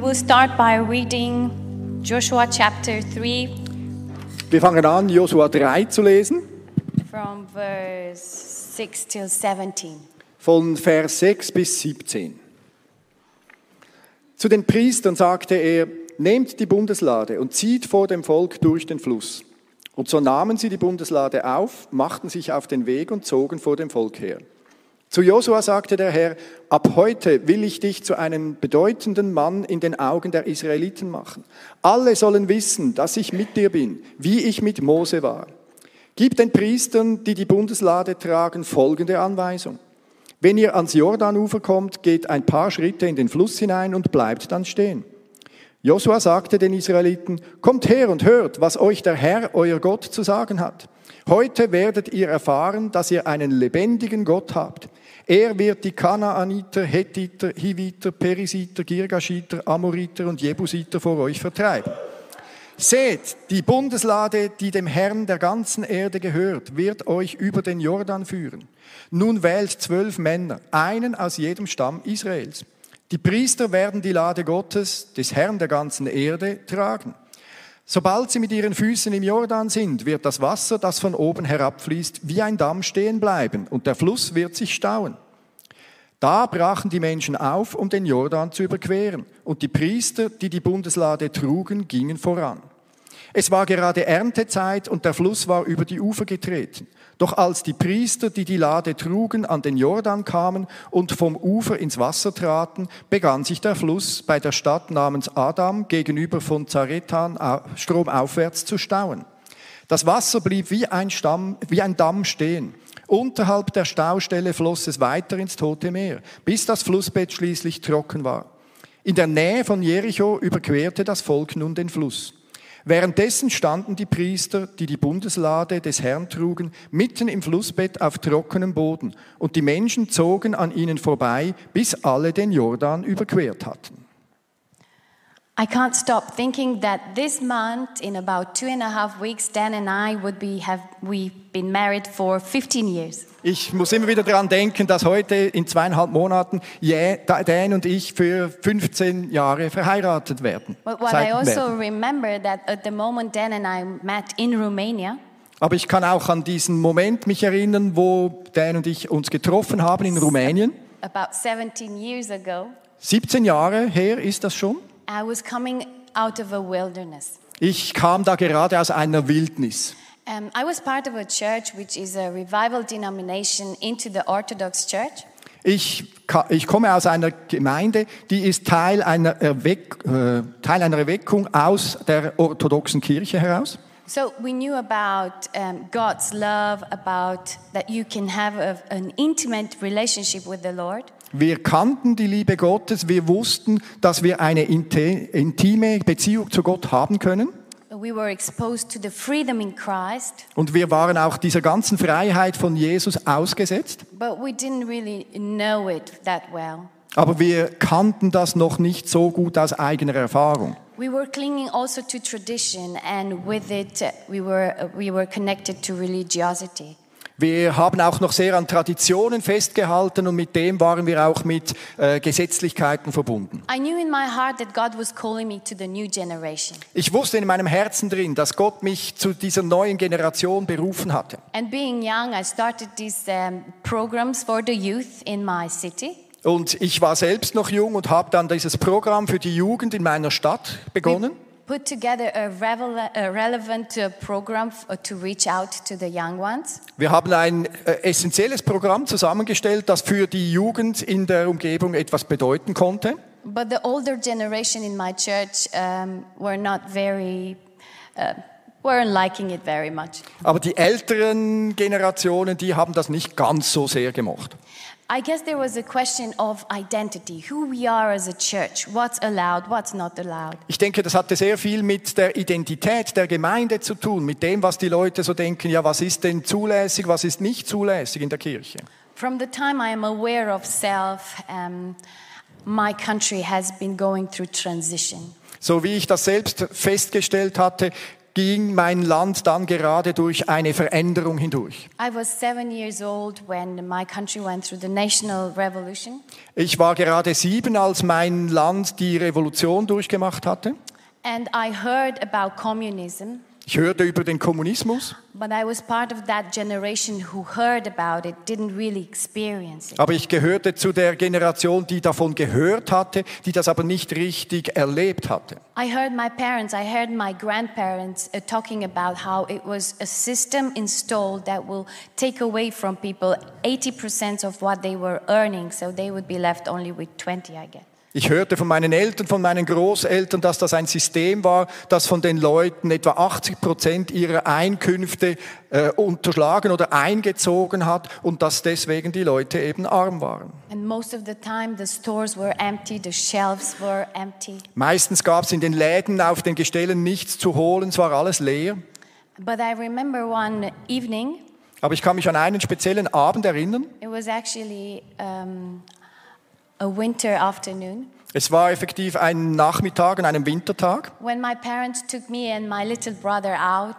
We will start by reading Joshua chapter 3 Wir fangen an, Josua 3 zu lesen, from verse 6 till 17. von Vers 6 bis 17. Zu den Priestern sagte er, nehmt die Bundeslade und zieht vor dem Volk durch den Fluss. Und so nahmen sie die Bundeslade auf, machten sich auf den Weg und zogen vor dem Volk her. Zu Josua sagte der Herr, ab heute will ich dich zu einem bedeutenden Mann in den Augen der Israeliten machen. Alle sollen wissen, dass ich mit dir bin, wie ich mit Mose war. Gib den Priestern, die die Bundeslade tragen, folgende Anweisung. Wenn ihr ans Jordanufer kommt, geht ein paar Schritte in den Fluss hinein und bleibt dann stehen. Josua sagte den Israeliten, kommt her und hört, was euch der Herr, euer Gott, zu sagen hat. Heute werdet ihr erfahren, dass ihr einen lebendigen Gott habt. Er wird die Kanaaniter, Hethiter, Hiviter, Perisiter, Girgashiter, Amoriter und Jebusiter vor euch vertreiben. Seht, die Bundeslade, die dem Herrn der ganzen Erde gehört, wird euch über den Jordan führen. Nun wählt zwölf Männer, einen aus jedem Stamm Israels. Die Priester werden die Lade Gottes, des Herrn der ganzen Erde, tragen. Sobald sie mit ihren Füßen im Jordan sind, wird das Wasser, das von oben herabfließt, wie ein Damm stehen bleiben und der Fluss wird sich stauen. Da brachen die Menschen auf, um den Jordan zu überqueren, und die Priester, die die Bundeslade trugen, gingen voran. Es war gerade Erntezeit und der Fluss war über die Ufer getreten. Doch als die Priester, die die Lade trugen, an den Jordan kamen und vom Ufer ins Wasser traten, begann sich der Fluss bei der Stadt namens Adam gegenüber von Zaretan stromaufwärts zu stauen. Das Wasser blieb wie ein, Stamm, wie ein Damm stehen. Unterhalb der Staustelle floss es weiter ins Tote Meer, bis das Flussbett schließlich trocken war. In der Nähe von Jericho überquerte das Volk nun den Fluss. Währenddessen standen die Priester, die die Bundeslade des Herrn trugen, mitten im Flussbett auf trockenem Boden, und die Menschen zogen an ihnen vorbei, bis alle den Jordan überquert hatten. I can't stop thinking that this month, in about two and a half weeks, Dan and I would be have we've been married for 15 years. Ich muss immer wieder daran denken, dass heute in zweieinhalb Monaten Dan und ich für 15 Jahre verheiratet werden. But what I also remember that at the moment Dan and I met in Romania, Aber ich kann auch an diesen Moment mich erinnern, wo Dan und ich uns getroffen haben in Rumänien. about 17 years ago, 17 Jahre her ist das schon. I was coming out of a wilderness. Ich kam da gerade aus einer Wildnis. Um, I was part of a church which is a revival denomination into the Orthodox Church. Ich, ich komme aus einer Gemeinde, die ist Teil einer, Erweck, äh, Teil einer Erweckung aus der orthodoxen Kirche heraus. So we knew about um, God's love, about that you can have a, an intimate relationship with the Lord. Wir kannten die Liebe Gottes, wir wussten, dass wir eine intime Beziehung zu Gott haben können. We were exposed to the freedom in Christ, Und wir waren auch dieser ganzen Freiheit von Jesus ausgesetzt. but we didn't really know it that well. Aber wir kannten das noch nicht so gut aus eigener Erfahrung. We were clinging also to tradition, and with it, uh, we were, uh, we were connected to religiosity. Wir haben auch noch sehr an Traditionen festgehalten und mit dem waren wir auch mit äh, Gesetzlichkeiten verbunden. I knew in my heart that God was calling me to the new generation. Ich wusste in meinem Herzen drin, dass Gott mich zu dieser neuen Generation berufen hatte. And being young, I started these um, programs for the youth in my city. Und ich war selbst noch jung und habe dann dieses Programm für die Jugend in meiner Stadt begonnen. Put together a, relevant uh, program uh, to reach out to the young ones. Wir haben ein äh, essentielles Programm zusammengestellt, das für die Jugend in der Umgebung etwas bedeuten konnte. But the older generation in my church um, were not very, uh, weren't liking it very much. Aber die älteren Generationen, die haben das nicht ganz so sehr gemocht. I guess there was a question of identity, who we are as a church, what's allowed, what's not allowed. Ich denke, das hatte sehr viel mit der Identität der Gemeinde zu tun, mit dem, was die Leute so denken, ja, was ist denn zulässig, was ist nicht zulässig in der Kirche. From the time I am aware of self, um, my country has been going through transition. So wie ich das selbst festgestellt hatte, ging mein Land dann gerade durch eine Veränderung hindurch. Ich war gerade sieben, als mein Land die Revolution durchgemacht hatte. And I heard about communism, Ich hörte über den Kommunismus, it, really aber ich gehörte zu der Generation, die davon gehört hatte, die das aber nicht richtig erlebt hatte. I heard my parents, I heard my grandparents uh, talking about how it was a system installed that will take away from people 80% of what they were earning, so they would be left only with 20, I guess. Ich hörte von meinen Eltern, von meinen Großeltern, dass das ein System war, das von den Leuten etwa 80 Prozent ihrer Einkünfte äh, unterschlagen oder eingezogen hat und dass deswegen die Leute eben arm waren. Empty. Meistens gab es in den Läden auf den Gestellen nichts zu holen, es war alles leer. But I remember one evening, Aber ich kann mich an einen speziellen Abend erinnern. it was actually um, a winter afternoon, Es war effektiv ein Nachmittag an einem Wintertag, when my parents took me and my little brother out.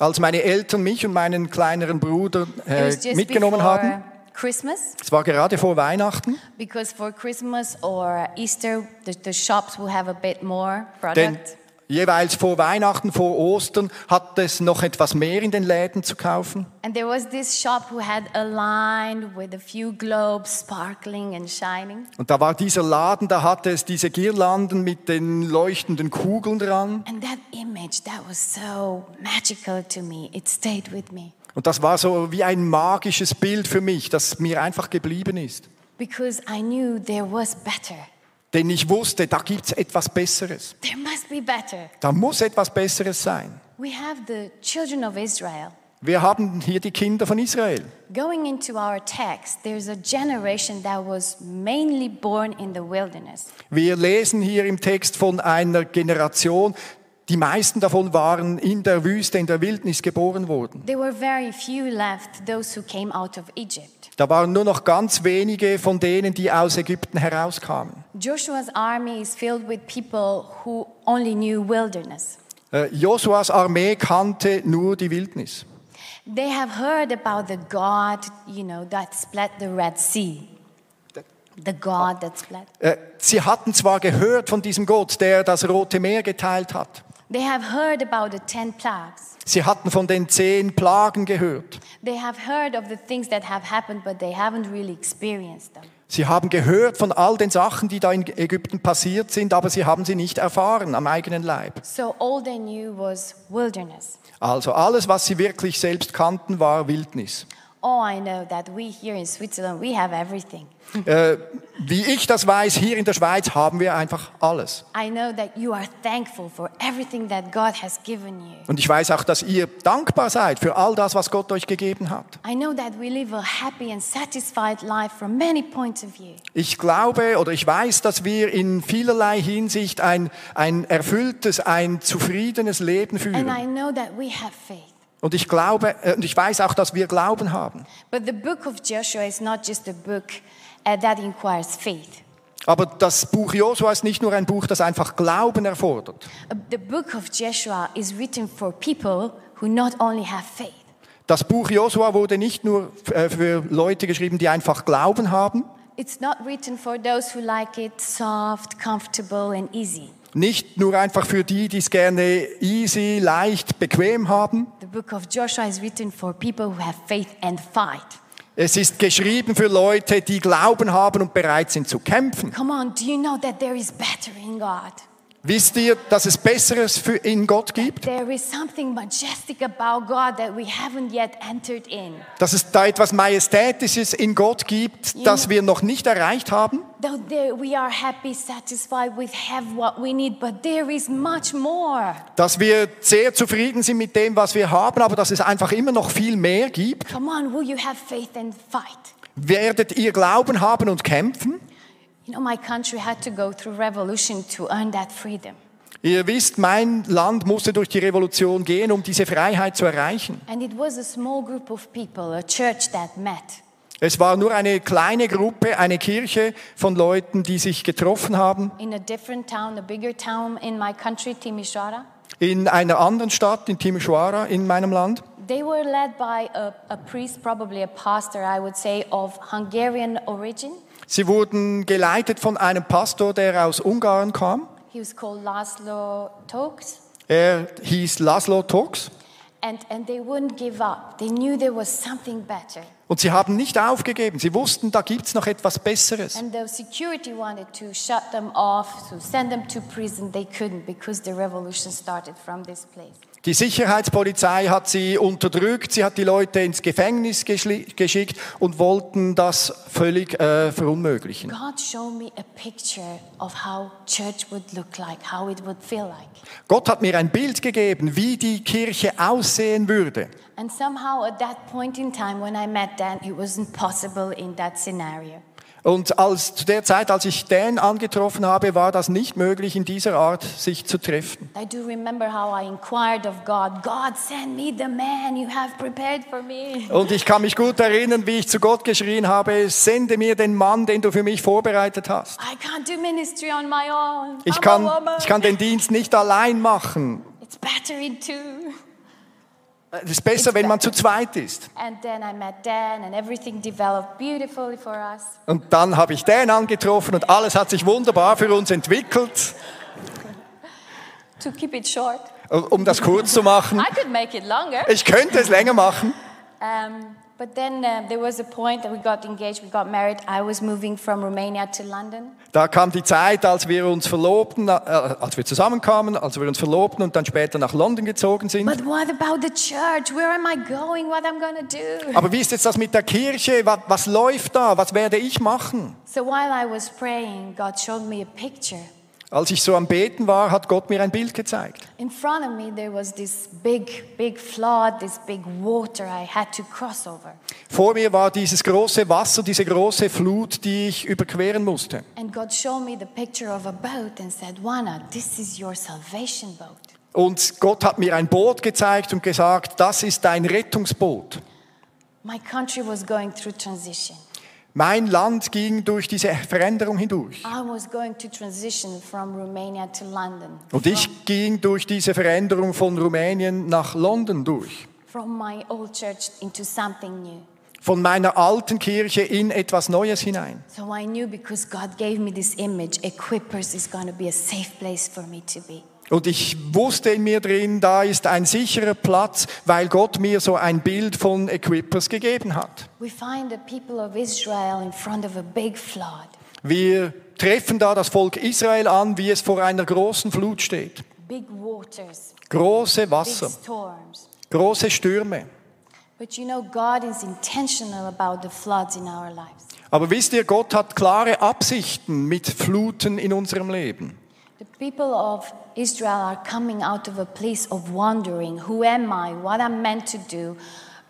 als meine Eltern mich und meinen kleineren Bruder äh, mitgenommen haben. Christmas, Es war gerade vor Weihnachten. because for Christmas or Easter, the, the shops will have a bit more Denn product. Jeweils vor Weihnachten, vor Ostern hat es noch etwas mehr in den Läden zu kaufen. And there was this shop who had a line with a few globes sparkling and shining. Und da war dieser Laden, da hatte es diese Girlanden mit den leuchtenden Kugeln dran. And that image, that was so magical to me. It stayed with me. Und das war so wie ein magisches Bild für mich, das mir einfach geblieben ist. Because I knew there was better. Denn ich wusste, da gibt es etwas Besseres. There must be better. Da muss etwas Besseres sein. We have the children of Israel. Wir haben hier die Kinder von Israel. Going into our text, there's a generation that was mainly born in the wilderness. Wir lesen hier im Text von einer Generation, die meisten davon waren in der Wüste, in der Wildnis geboren worden. There were very few left, those who came out of Egypt. Da waren nur noch ganz wenige von denen, die aus Ägypten herauskamen. Joshua's army is filled with people who only knew wilderness. Äh, Josuas Armee kannte nur die Wildnis. They have heard about the God, you know, that split the Red Sea. The God that split. Äh, Sie hatten zwar gehört von diesem Gott, der das Rote Meer geteilt hat. They have heard about the ten plagues. Sie hatten von den zehn Plagen gehört. They have heard of the things that have happened, but they haven't really experienced them. Sie haben gehört von all den Sachen, die da in Ägypten passiert sind, aber sie haben sie nicht erfahren am eigenen Leib. So all they knew was wilderness. Also alles, was sie wirklich selbst kannten, war Wildnis. Oh, I know that we here in Switzerland, we have everything. Äh, wie ich das weiß, hier in der Schweiz haben wir einfach alles. I know that you are thankful for everything that God has given you. Und ich weiß auch, dass ihr dankbar seid für all das, was Gott euch gegeben hat. I know that we live a happy and satisfied life from many points of view. Ich glaube oder ich weiß, dass wir in vielerlei Hinsicht ein, ein erfülltes, ein zufriedenes Leben And führen. I know that we have faith. Und ich glaube, äh, und ich weiß auch, dass wir Glauben haben. But the book of Joshua is not just a book uh, that inquires faith. Aber das Buch Josua ist nicht nur ein Buch, das einfach Glauben erfordert. Uh, The book of Joshua is written for people who not only have faith, Das Buch Josua wurde nicht nur äh, für Leute geschrieben, die einfach Glauben haben, it's not written for those who like it soft, comfortable, and easy. Nicht nur einfach für die, die es gerne easy, leicht, bequem haben. The book of Joshua is written for people who have faith and fight. Es ist geschrieben für Leute, die Glauben haben und bereit sind zu kämpfen. Come on, do you know that there is better in God? Wisst ihr, dass es Besseres für in Gott gibt? There is something majestic about God that we haven't yet entered in. Dass es da etwas Majestätisches in Gott gibt, das wir noch nicht erreicht haben? Though there, we are happy, satisfied, we have what we need, but there is much more. Dass wir sehr zufrieden sind mit dem, was wir haben, aber dass es einfach immer noch viel mehr gibt? Come on, will you have faith and fight? Werdet ihr Glauben haben und kämpfen? You know, my country had to go through revolution to earn that freedom. Ihr wisst, mein Land musste durch die Revolution gehen, um diese Freiheit zu erreichen. And it was a small group of people, a church that met. Es war nur eine kleine Gruppe, eine Kirche von Leuten, die sich getroffen haben. in a different town, a bigger town in my country, Timisoara. in einer anderen Stadt, in Timisoara in meinem Land. They were led by a, a priest, probably a pastor, I would say, of Hungarian origin. Sie wurden geleitet von einem Pastor, der aus Ungarn kam. He was called Laszlo Tokes. Er hieß Laszlo Tox. And, and they wouldn't give up. They knew there was something better. Und sie haben nicht aufgegeben. Sie wussten, da gibt es noch etwas Besseres. And the security wanted to shut them off, to send them to prison. They couldn't because the revolution started from this place. Die Sicherheitspolizei hat sie unterdrückt, sie hat die Leute ins Gefängnis geschickt und wollten das völlig äh, verunmöglichen. Gott hat mir ein Bild gegeben, wie die Kirche aussehen würde. And somehow at that point in time when I met Dan, it wasn't possible in that scenario. Und als, zu der Zeit, als ich Dan angetroffen habe, war das nicht möglich, in dieser Art sich zu treffen. Und ich kann mich gut erinnern, wie ich zu Gott geschrien habe, sende mir den Mann, den du für mich vorbereitet hast. Ich kann, ich kann den Dienst nicht allein machen. It's better in two. Es ist besser, wenn man zu zweit ist. And then I met Dan, and everything developed beautifully for us. Und dann habe ich Dan angetroffen und alles hat sich wunderbar für uns entwickelt. To keep it short, Um das kurz zu machen, I could make it longer. ich könnte es länger machen. Um, but then there was a point that we got engaged, we got married. I was moving from Romania to London. Da kam die Zeit, als wir uns verlobten, äh, als wir zusammenkamen, als wir uns verlobten und dann später nach London gezogen sind. But what about the church? Where am I going? What I'm gonna do? Aber wie ist jetzt das mit der Kirche? Was, was läuft da? Was werde ich machen? So while I was praying, God showed me a picture. Als ich so am Beten war, hat Gott mir ein Bild gezeigt. In front of me, there was this big, big flood, this big water I had to cross over. Vor mir war dieses große Wasser, diese große Flut, die ich überqueren musste. And God showed me the picture of a boat and said, Juana, this is your salvation boat. Und Gott hat mir ein Boot gezeigt und gesagt, das ist dein Rettungsboot. My country was going through transition. Mein Land ging durch diese Veränderung hindurch. I was going to transition from Romania to London. Und ich ging durch diese Veränderung von Rumänien nach London durch. From my old church into something new. Von meiner alten Kirche in etwas Neues hinein. So I knew because God gave me this image, Equippers is going to be a safe place for me to be. Und ich wusste in mir drin, da ist ein sicherer Platz, weil Gott mir so ein Bild von Equippers gegeben hat. Wir treffen da das Volk Israel an, wie es vor einer großen Flut steht. Große Wasser, große Stürme. But you know, God is intentional about the floods in our lives. Aber wisst ihr, Gott hat klare Absichten mit Fluten in unserem Leben. The people of Israel are coming out of a place of wondering who am I, what I'm meant to do,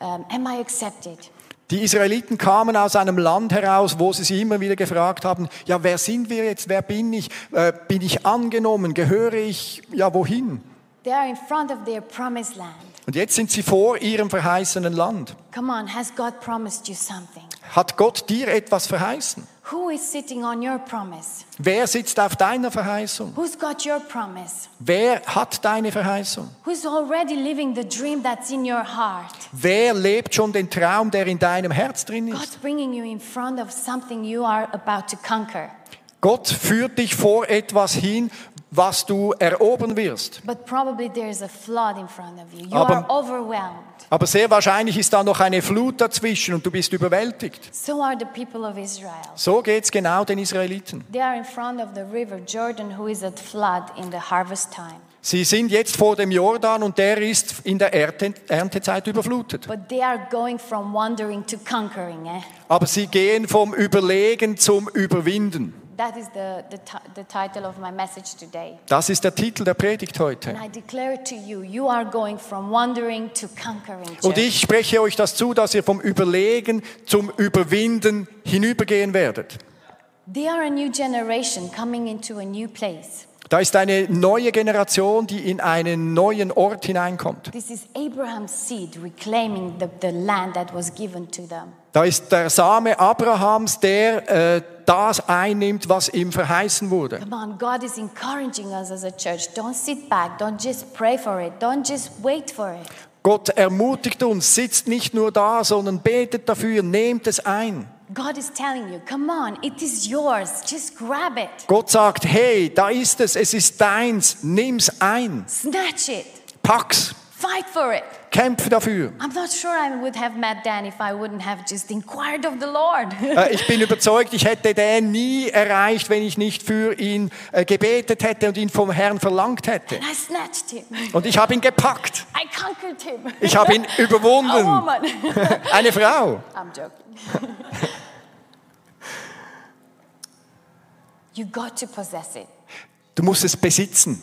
um, am I accepted? Die Israeliten kamen aus einem Land heraus, wo sie sich immer wieder gefragt haben, ja, wer sind wir jetzt, wer bin ich, äh, bin ich angenommen, gehöre ich, ja, wohin? They are in front of their promised land. Und jetzt sind sie vor ihrem verheißenen Land. Come on, has God promised you something? Hat Gott dir etwas verheißen? Who is sitting on your promise? Wer sitzt auf deiner Verheißung? Who's got your promise? Wer hat deine Verheißung? Who's already living the dream that's in your heart? Wer lebt schon den Traum, der in deinem Herz drin God's ist? bringing you in front of something you are about to conquer. Gott führt dich vor etwas hin, was du erobern wirst. But probably there's a flood in front of you. You Aber- are overwhelmed. Aber sehr wahrscheinlich ist da noch eine Flut dazwischen und du bist überwältigt. So. So geht's genau den Israeliten. They are in front of the river Jordan, who is at flood in the harvest time. Sie sind jetzt vor dem Jordan und der ist in der Ernte, Erntezeit überflutet. But they are going from wandering to conquering. Eh? Aber sie gehen vom Überlegen zum Überwinden. That is the, the, ti- the title of my message today. Das ist der Titel der Predigt heute. And I declare to you, you are going from wandering to conquering. Und ich spreche euch das zu, dass ihr vom Überlegen zum Überwinden hinübergehen werdet. They are a new generation coming into a new place. Da ist eine neue Generation, die in einen neuen Ort hineinkommt. This is Abraham's seed reclaiming the, the land that was given to them. Da ist der Same Abrahams, der äh, das einnimmt, was ihm verheißen wurde. Come on, God is encouraging us as a church. Don't sit back. Don't just pray for it. Don't just wait for it. Gott ermutigt uns, sitzt nicht nur da, sondern betet dafür, nehmt es ein. God is telling you, come on, it is yours. Just grab it. Gott sagt, hey, da ist es, es ist deins, nimm's ein, Snatch it. pack's, Fight for it. Kämpfe dafür. I'm not sure I would have met Dan if I wouldn't have just inquired of the Lord. Äh, Ich bin überzeugt, ich hätte den nie erreicht, wenn ich nicht für ihn äh, gebetet hätte und ihn vom Herrn verlangt hätte. I snatched him. Und ich habe ihn gepackt. I conquered him. Ich habe ihn überwunden. Eine Frau. I'm joking. you got to possess it. Du musst es besitzen.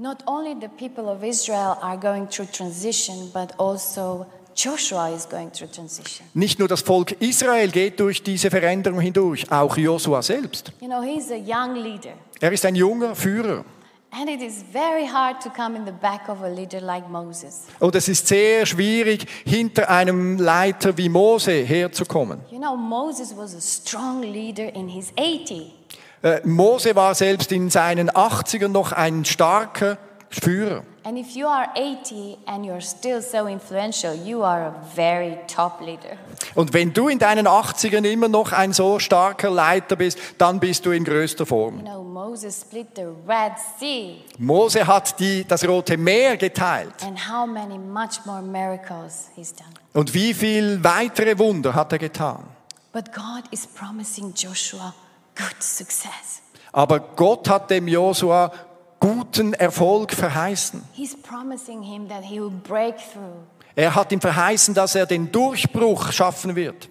Not only the people of Israel are going through transition, but also Joshua is going through transition. Nicht nur das Volk Israel geht durch diese Veränderung hindurch, auch Josua selbst. You know, he's a young leader. Er ist ein junger Führer. And it is very hard to come in the back of a leader like Moses. Und es ist sehr schwierig, hinter einem Leiter wie Mose herzukommen. You know, Moses was a strong leader in his 80. Äh, Mose war selbst in seinen 80ern noch ein starker Führer. And if you are 80 and you're still so influential, you are a very top leader. Und wenn du in deinen 80ern immer noch ein so starker Leiter bist, dann bist du in größter You Form. know, Moses split the Red Sea. Mose hat die, das Rote Meer geteilt. And how many much more miracles he's done. Und wie viel weitere Wunder hat er getan? But God is promising Joshua good success. Aber Gott hat dem Josua guten Erfolg verheißen. He's promising him that he will break through. Er hat ihm verheißen, dass er den Durchbruch schaffen wird.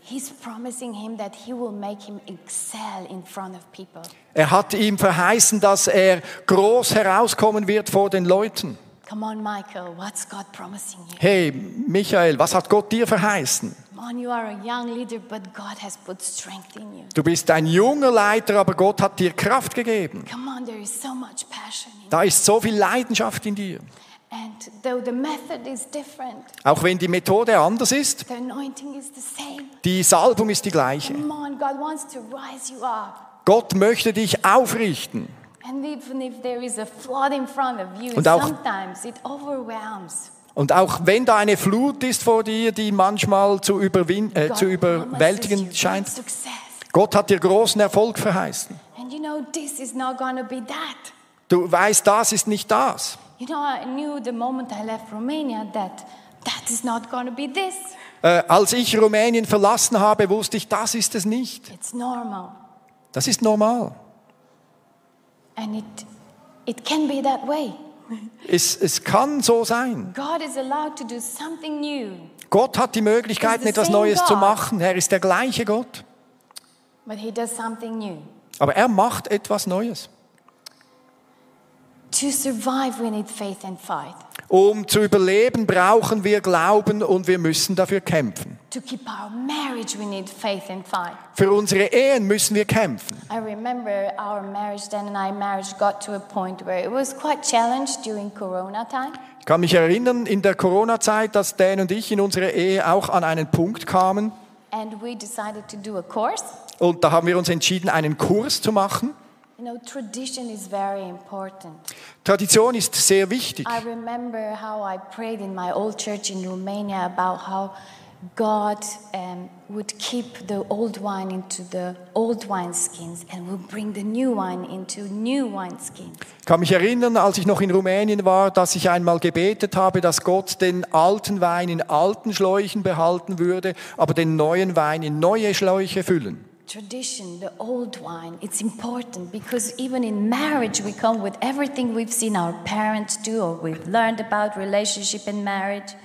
Er hat ihm verheißen, dass er groß herauskommen wird vor den Leuten. Come on, Michael, what's God promising you? Hey, Michael, was hat Gott dir verheißen? Come on, you are a young leader, but God has put strength in you. Du bist ein junger Leiter, aber Gott hat dir Kraft gegeben. Come on, there is so much passion. Da ist so viel Leidenschaft in dir. And though the method is different, Auch wenn die Methode anders ist, the anointing is the same. die Salbung ist die gleiche. Come on, God wants to rise you up. Gott möchte dich aufrichten. And even if there is a flood in front of you, Und auch- sometimes it overwhelms. Und auch wenn da eine Flut ist vor dir, die manchmal zu, überwin äh, God zu überwältigen scheint, success. Gott hat dir großen Erfolg verheißen. And you know, this is not going to be that. Du weißt, das ist nicht das. You know, I knew the moment I left Romania that that is not going to be this. Äh, als ich Rumänien verlassen habe, wusste ich, das ist es nicht. It's normal. Das ist normal. And it, it can be that way. Es, es kann so sein. God is allowed to do something new, Gott hat die the etwas Neues zu God. machen. Er ist der gleiche Gott. but He does something new. Aber er macht etwas Neues. To survive, we need faith and fight. Um zu überleben, brauchen wir Glauben und wir müssen dafür kämpfen. To keep our marriage, we need faith and fight. Für unsere Ehen müssen wir kämpfen. I remember our marriage, Dan and I marriage got to a point where it was quite challenged during Corona time. Ich kann mich erinnern, in der Corona-Zeit, dass Dan und ich in unserer Ehe auch an einen Punkt kamen. And we decided to do a course. Und da haben wir uns entschieden, einen Kurs zu machen. You know, tradition is very important. Tradition ist sehr wichtig. I remember how I prayed in my old church in Romania about how God um, would keep the old wine into the old wineskins and would bring the new wine into new wineskins. Ich kann mich erinnern, als ich noch in Rumänien war, dass ich einmal gebetet habe, dass Gott den alten Wein in alten Schläuchen behalten würde, aber den neuen Wein in neue Schläuche füllen. Tradition, the old wine, it's important because even in marriage we come with everything we've seen our parents do or we've learned about relationship and marriage.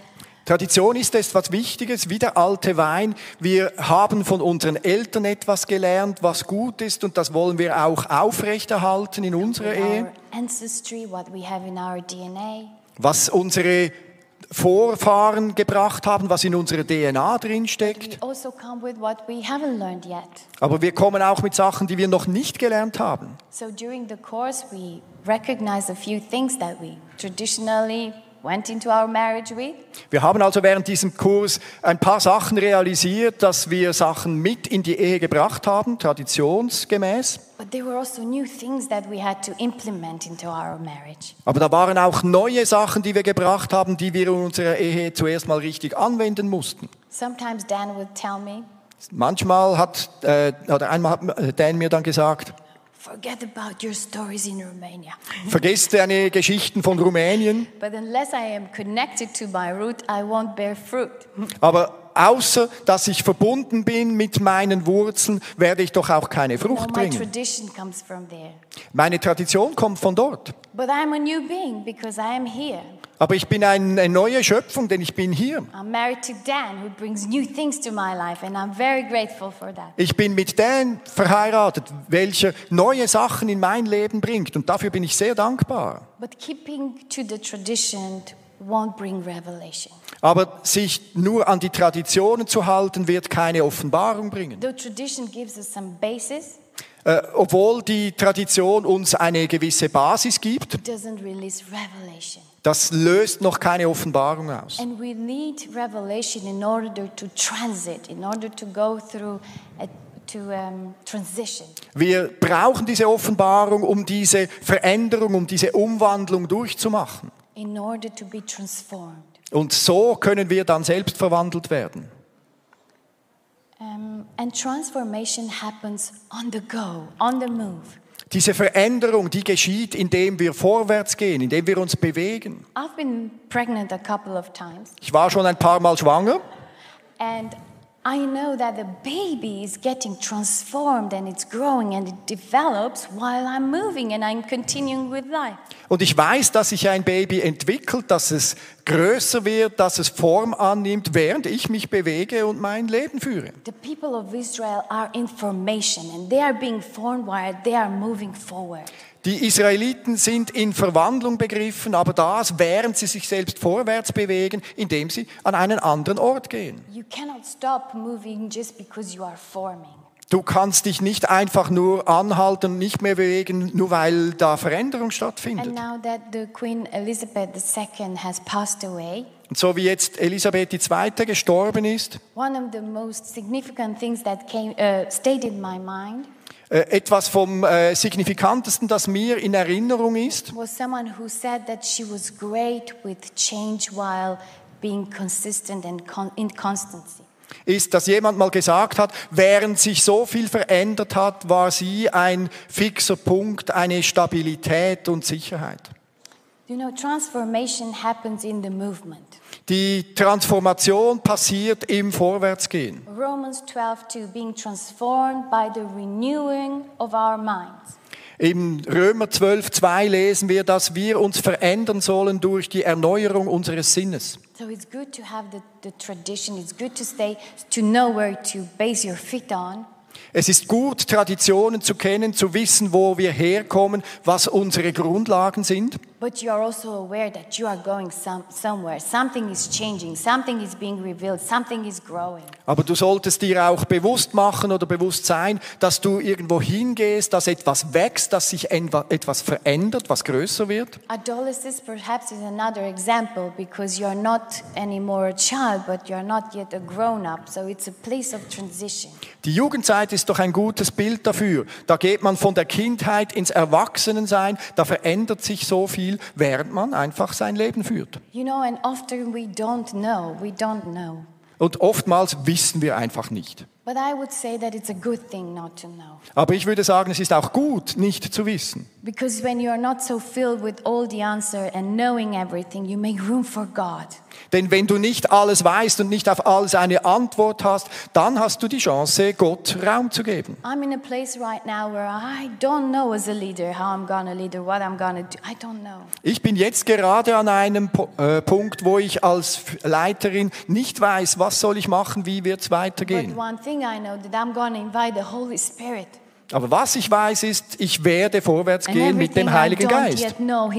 Tradition ist etwas Wichtiges, wie der alte Wein. Wir haben von unseren Eltern etwas gelernt, was gut ist und das wollen wir auch aufrechterhalten in unserer Ehe. Was unsere Vorfahren gebracht haben, was in unserer DNA drin steckt. also. Aber wir kommen auch mit Sachen, die wir noch nicht gelernt haben. So during the course, we recognize a few things that we traditionally went into our marriage with. Wir haben also während diesem Kurs ein paar Sachen realisiert, dass wir Sachen mit in die Ehe gebracht haben, traditionsgemäß. But there were also new things that we had to implement into our marriage. Aber da waren auch neue Sachen, die wir gebracht haben, die wir in unserer Ehe zuerst mal richtig anwenden mussten. Sometimes Dan would tell me, Manchmal hat, äh, oder einmal hat Dan mir dann gesagt, forget about your stories in Romania. vergiss deine Geschichten von Rumänien, But unless I am connected to my root, I won't bear fruit. aber außer dass ich verbunden bin mit meinen Wurzeln, werde ich doch auch keine No, Frucht my bringen. tradition comes from there. Meine Tradition kommt von dort. But I'm a new being because I am here. Aber ich bin eine neue Schöpfung, denn ich bin hier. Ich bin mit Dan verheiratet, welcher neue Sachen in mein Leben bringt. Und dafür bin ich sehr dankbar. But keeping to the tradition won't bring revelation. Aber sich nur an die Traditionen zu halten, wird keine Offenbarung bringen. The tradition gives us some basis, Äh, obwohl die Tradition uns eine gewisse Basis gibt, das löst noch keine Offenbarung aus. And we need revelation in order to transit, in order to go through a to um. Wir brauchen diese Offenbarung, um diese Veränderung, um diese Umwandlung durchzumachen. in order to be transformed. Und so können wir dann selbst verwandelt werden. Um, and transformation happens on the go, on the move. Diese Veränderung, die geschieht, indem wir vorwärts gehen, indem wir uns bewegen. I've been pregnant a couple of times, Ich war schon ein paar Mal schwanger and I know that the baby is getting transformed and it's growing and it develops while I'm moving and I'm continuing with life. und ich weiß, dass sich ein Baby entwickelt, dass es größer wird, dass es Form annimmt, während ich mich bewege und mein Leben führe. The people of Israel are in formation and they are being formed while they are moving forward. Die Israeliten sind in Verwandlung begriffen, aber das, während sie sich selbst vorwärts bewegen, indem sie an einen anderen Ort gehen. You cannot stop moving just because you are forming. Du kannst dich nicht einfach nur anhalten nicht mehr bewegen, nur weil da Veränderung And stattfindet. now that the Queen Elizabeth II has passed away, Und so wie jetzt Elisabeth II. gestorben ist, one of the most significant things that came, uh, stayed in my mind etwas vom äh, Signifikantesten, das mir in Erinnerung ist, was someone who said that she was great with change while being consistent and con- in constancy. ist, dass jemand mal gesagt hat, während sich so viel verändert hat, war sie ein fixer Punkt, eine Stabilität und Sicherheit. You know, transformation happens in the movement. Die Transformation passiert im Vorwärtsgehen. Romans 12:2 being transformed by the renewing of our minds. Im Römer 12, 2 lesen wir, dass wir uns verändern sollen durch die Erneuerung unseres Sinnes. So it's good to have the, the tradition. It's good to stay to know where to base your feet on. Es ist gut, Traditionen zu kennen, zu wissen, wo wir herkommen, was unsere Grundlagen sind. But you are also aware that you are going some, somewhere. Something is changing. Something is being revealed. Something is growing. Aber du solltest dir auch bewusst machen oder bewusst sein, dass du irgendwo hingehst, dass etwas wächst, dass sich etwas verändert, was größer wird. Adolescence perhaps is another example because you are not anymore a child, but you are not yet a grown up. So it's a place of transition. Die Jugendzeit ist doch ein gutes Bild dafür. Da geht man von der Kindheit ins Erwachsenensein, da verändert sich so viel, während man einfach sein Leben führt. You know, and often we don't know. We don't know. Und oftmals wissen wir einfach nicht. But I would say that it's a good thing not to know. Aber ich würde sagen, es ist auch gut, nicht zu wissen. Because when you are not so filled with all the answer and knowing everything, you make room for God. Denn wenn du nicht alles weißt und nicht auf alles eine Antwort hast, dann hast du die Chance, Gott Raum zu geben. I'm in a place right now where I don't know as a leader how I'm to lead or what I'm to do. I don't know. Ich bin jetzt gerade an einem äh, Punkt, wo ich als Leiterin nicht weiß, was soll ich machen, wie wird es But weitergehen. one thing I know that I'm going to invite the Holy Spirit. Aber was ich weiß ist, ich werde vorwärts And gehen mit dem Heiligen Geist. know.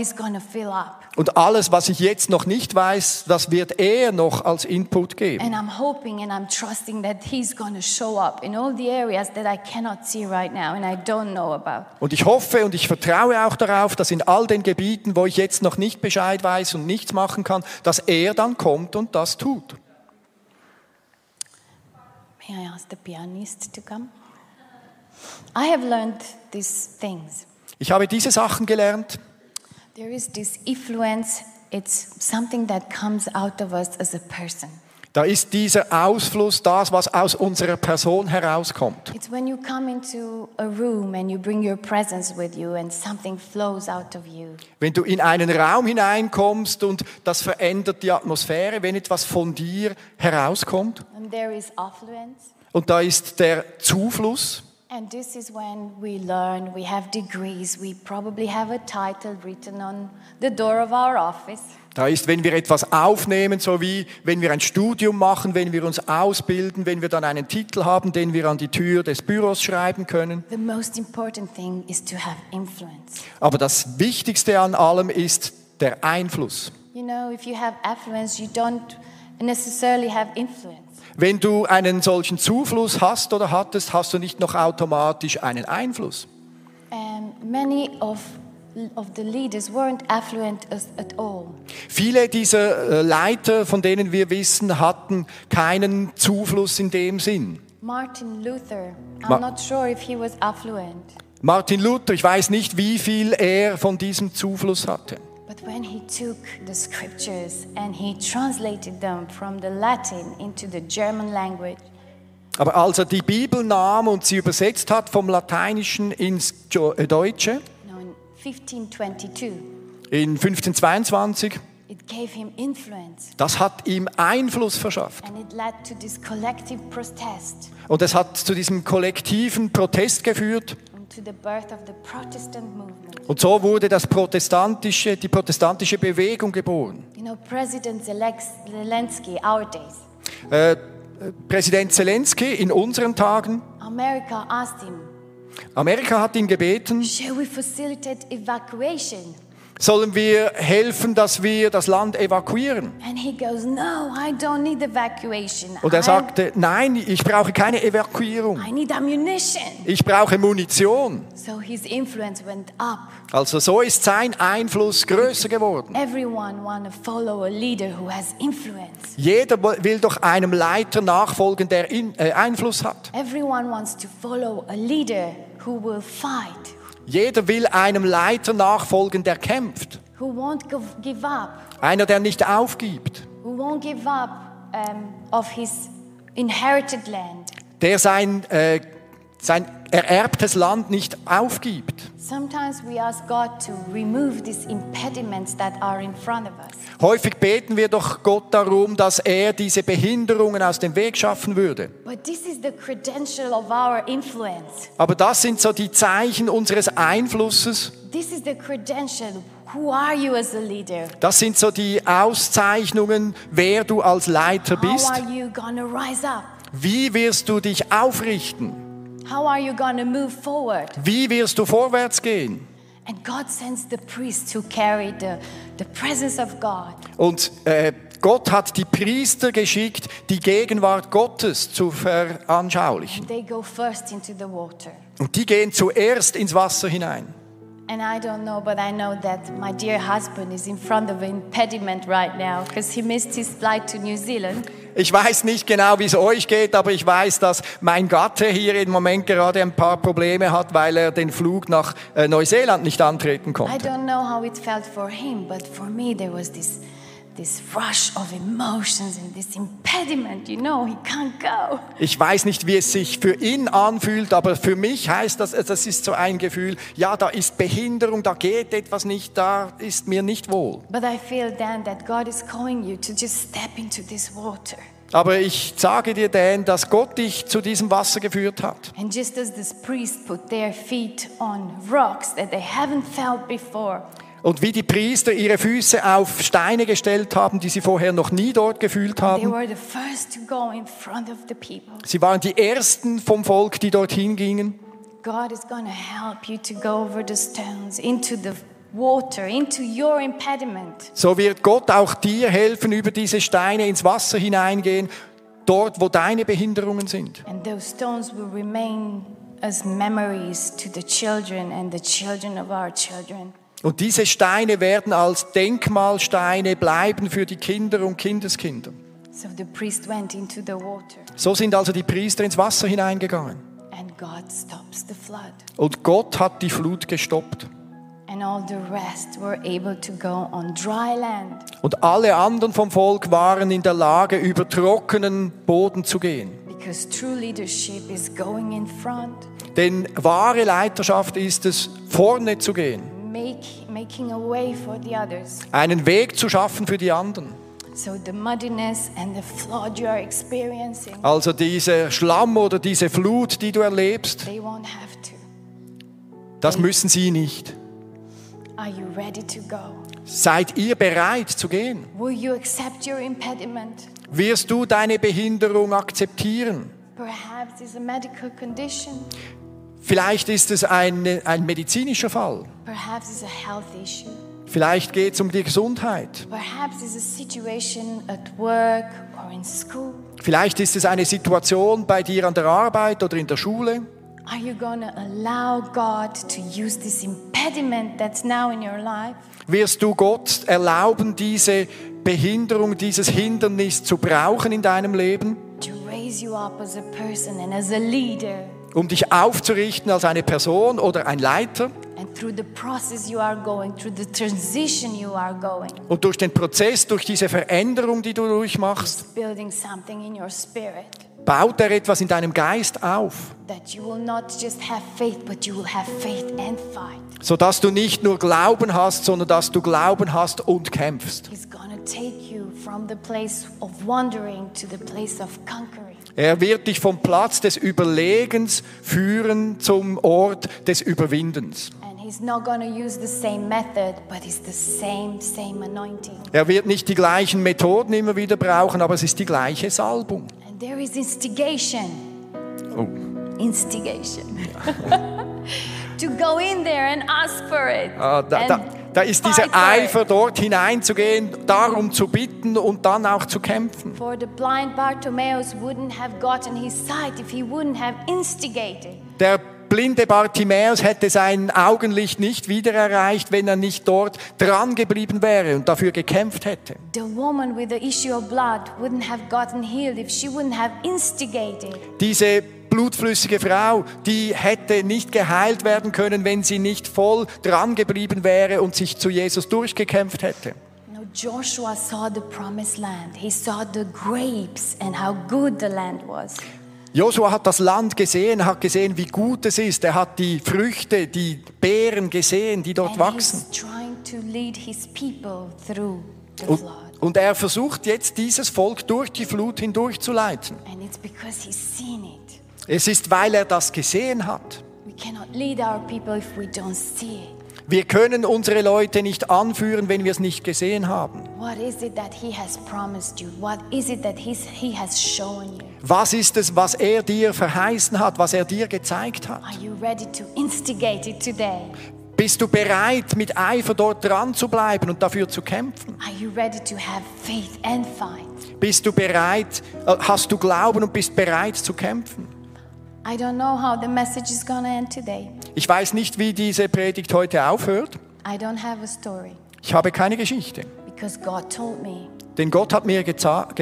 Und alles, was ich jetzt noch nicht weiß, das wird er noch als Input geben. And I'm hoping and I'm trusting that He's gonna show up in all the areas that I cannot see right now and I don't know about. Und ich hoffe und ich vertraue auch darauf, dass in all den Gebieten, wo ich jetzt noch nicht Bescheid weiß und nichts machen kann, dass er dann kommt und das tut. May I ask the pianist to come? I have learned these things. Ich habe diese Sachen gelernt. There is this influence, it's something that comes out of us as a person. Da ist dieser Ausfluss, das, was aus unserer Person herauskommt. It's when you come into a room and you bring your presence with you and something flows out of you. Wenn du in einen Raum hineinkommst und das verändert die Atmosphäre, wenn etwas von dir herauskommt. And there is affluence. Und da ist der Zufluss. And this is when we learn, we have degrees, we probably have a title written on the door of our office. Da ist, wenn wir etwas aufnehmen, so wie wenn wir ein Studium machen, wenn wir uns ausbilden, wenn wir dann einen Titel haben, den wir an die Tür des Büros schreiben können. The most important thing is to have influence. Aber das Wichtigste an allem ist der Einfluss. You know, if you have affluence, you don't necessarily have influence. Wenn du einen solchen Zufluss hast oder hattest, hast du nicht noch automatisch einen Einfluss. And many of, of the leaders weren't affluent as, at all. Viele dieser äh, Leiter, von denen wir wissen, hatten keinen Zufluss in dem Sinn. Martin Luther, I'm Ma- not sure if he was affluent, Martin Luther, ich weiß nicht, wie viel er von diesem Zufluss hatte. but when he took the scriptures and he translated them from the Latin into the German language, Aber als er die Bibel nahm und sie übersetzt hat vom Lateinischen ins äh, Deutsche 1522, in 1522, it gave him influence das hat ihm Einfluss verschafft. and it led to this collective protest Und es hat zu diesem kollektiven Protest geführt. and to the birth of the Protestant movement. Und so wurde das protestantische, die protestantische Bewegung geboren. You know, President Zelensky, our days, Äh, äh, Präsident Zelensky in unseren Tagen, America asked him, Amerika hat ihn gebeten, Shall we facilitate evacuation? sollen wir helfen, dass wir das Land evakuieren? And he goes, No, I don't need evacuation. Und er sagte, nein, ich brauche keine Evakuierung. I need ammunition. Ich brauche Munition. So his influence went up. Also so ist sein Einfluss größer geworden. Everyone want to follow a leader who has influence. Jeder will doch einem Leiter nachfolgen, der äh, Einfluss hat. Everyone wants to follow a leader who will fight, Jeder will einem Leiter nachfolgen, der kämpft. who won't give, up, Einer, der nicht aufgibt. who won't give up um, of his inherited land. Der sein, äh, sein ererbtes Land nicht aufgibt. Sometimes we ask God to remove these impediments that are in front of us. Häufig beten wir doch Gott darum, dass er diese Behinderungen aus dem Weg schaffen würde. But this is the credential of our influence. Aber das sind so die Zeichen unseres Einflusses. This is the credential. Who are you as a leader? Das sind so die Auszeichnungen, wer du als Leiter How bist. are you going to rise up? Wie wirst du dich aufrichten? How are you going to move forward? Wie wirst du vorwärts gehen? And God sends the priests to carry the, the presence of God. Und äh, Gott hat die Priester geschickt, die Gegenwart Gottes zu veranschaulichen. They go first into the water. Und die gehen zuerst ins Wasser hinein. And I don't know, but I know that my dear husband is in front of an impediment right now because he missed his flight to New Zealand. Ich weiß nicht genau, wie es euch geht, aber ich weiß, dass mein Gatte hier im Moment gerade ein paar Probleme hat, weil er den Flug nach äh, Neuseeland nicht antreten I konnte. don't know how it felt for him, but for me there was this this rush of emotions and this impediment, you know, he can't go. Ich weiß nicht, wie es sich für ihn anfühlt, aber für mich heißt das, das ist so ein Gefühl, ja, da ist Behinderung, da geht etwas nicht, da ist mir nicht wohl. But I feel then that God is calling you to just step into this water. Aber ich sage dir, Dan, dass Gott dich zu diesem Wasser geführt hat. And just as this priest put their feet on rocks that they haven't felt before, Und wie die Priester ihre Füße auf Steine gestellt haben, die sie vorher noch nie dort gefühlt haben. Sie waren die Ersten vom Volk, die dorthin gingen. God is going to help you to go over the stones into the water, into your impediment. So wird Gott auch dir helfen, über diese Steine ins Wasser hineingehen, dort, wo deine Behinderungen sind. And those stones will remain as memories to the children and the children of our children. Und diese Steine werden als Denkmalsteine bleiben für die Kinder und Kindeskinder. So the priest went into the water, So sind also die Priester ins Wasser hineingegangen. and God stops the flood. Und Gott hat die Flut gestoppt. Und alle anderen vom Volk waren in der Lage, über trockenen Boden zu gehen. Because true leadership is going in front, Denn wahre Leiterschaft ist es, vorne zu gehen, einen Weg zu schaffen für die anderen. So the muddiness and the flood you are experiencing, Also dieser Schlamm oder diese Flut, die du erlebst, they won't have to. das müssen sie nicht. Are you ready to go? Seid ihr bereit zu gehen? Will you accept your impediment? Wirst du deine Behinderung akzeptieren? Vielleicht ist es ein, ein medizinischer Fall. Vielleicht geht es um die Gesundheit. Perhaps it's a situation at work or in school. Vielleicht ist es eine Situation bei dir an der Arbeit oder in der Schule. Wirst du Gott erlauben, diese Behinderung, dieses Hindernis zu brauchen in deinem Leben, to raise you up as a person and as a leader? Um dich aufzurichten als eine Person oder ein Leiter? And through the process you are going, through the transition you are going, Und durch den Prozess, durch diese Veränderung, die du durchmachst, building something in your spirit baut er etwas in deinem Geist auf, that you will not just have faith, but you will have faith and fight. sodass du nicht nur Glauben hast, sondern dass du Glauben hast und kämpfst. He's to take you from the place of wandering to the place of conquering. Er wird dich vom Platz des Überlegens führen zum Ort des Überwindens. Method, same, same. Er wird nicht die gleichen Methoden immer wieder brauchen, aber es ist die gleiche Salbung. And there is instigation. Oh. Instigation. to go in there and ask for it. Ah, da, da, da ist dieser. Eifer, dort hineinzugehen, darum zu bitten und dann auch zu kämpfen. Der blinde Bartimäus hätte sein Augenlicht nicht wieder erreicht, wenn er nicht dort dran geblieben wäre und dafür gekämpft hätte. The woman with the issue of blood wouldn't have gotten healed if she wouldn't have instigated. Diese blutflüssige Frau, die hätte nicht geheilt werden können, wenn sie nicht voll dran geblieben wäre und sich zu Jesus durchgekämpft hätte. Joshua saw the promised land. He saw the grapes and how good the land was. Josua hat das Land gesehen, hat gesehen, wie gut es ist. Er hat die Früchte, die Beeren gesehen, die dort wachsen. Und, und er versucht jetzt, dieses Volk durch die Flut he's seen it. Es ist, weil er das gesehen hat. We cannot lead our people if we don't see it. Wir können unsere Leute nicht anführen, wenn wir es nicht gesehen haben. Was ist es, was er dir verheißen hat, was er dir gezeigt hat? Bist du bereit, mit Eifer dort dran zu bleiben und dafür zu kämpfen? Bist du bereit, äh, hast du Glauben und bist bereit zu kämpfen? Ich weiß nicht, wie diese Predigt heute aufhört. I don't have a story Ich habe keine Geschichte. because God told me Denn Gott hat mir gesagt,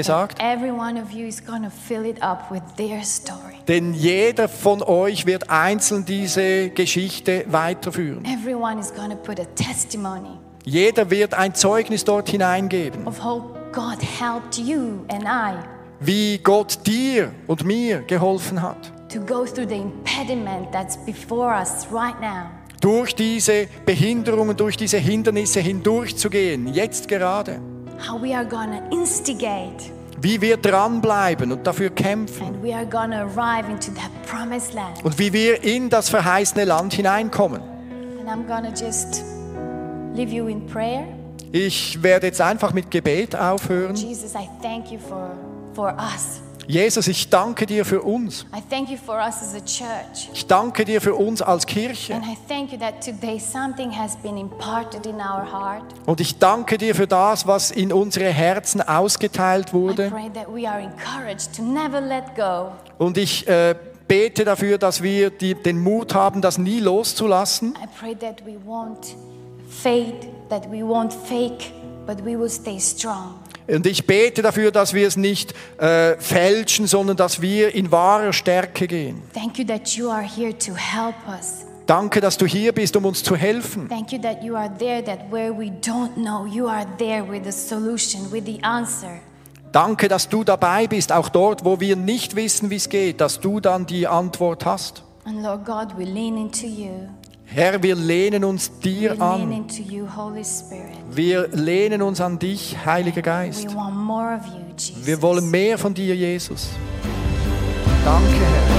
denn jeder von euch wird einzeln diese Geschichte weiterführen. Everyone is going to put a testimony Jeder wird ein Zeugnis dort hineingeben, of how God helped you and I wie Gott dir und mir geholfen hat. To go through the impediment that's before us right now. Durch diese Behinderungen, durch diese Hindernisse hindurchzugehen, jetzt gerade. How we are to instigate Wie wir dranbleiben und dafür kämpfen. and we are to arrive into that promised land. Und wie wir in das verheißene Land hineinkommen. And I'm to just leave you in prayer. Ich werde jetzt einfach mit Gebet aufhören. Jesus, I thank you for, for us. Jesus, ich danke dir für uns. I thank you for us as a church. Ich danke dir für uns als Kirche. Und ich danke dir für das, was in unsere Herzen ausgeteilt I wurde. pray that we are encouraged to never let go. Und ich äh, bete dafür, dass wir die, den Mut haben, das nie loszulassen. I pray that we won't fade, that we won't fake, but we will stay strong. Und ich bete dafür, dass wir es nicht äh, fälschen, sondern dass wir in wahrer Stärke gehen. Thank you that you are here to help us. Danke, dass du hier bist, um uns zu helfen. Thank you that you are there, that where we don't know, you are there with the solution, with the answer. Danke, dass du dabei bist, auch dort, wo wir nicht wissen, wie es geht, dass du dann die Antwort hast. And Lord God, we lean into you. Herr, wir lehnen uns dir an. Wir lehnen uns an dich, Heiliger Geist. Wir wollen mehr von dir, Jesus. Danke, Herr.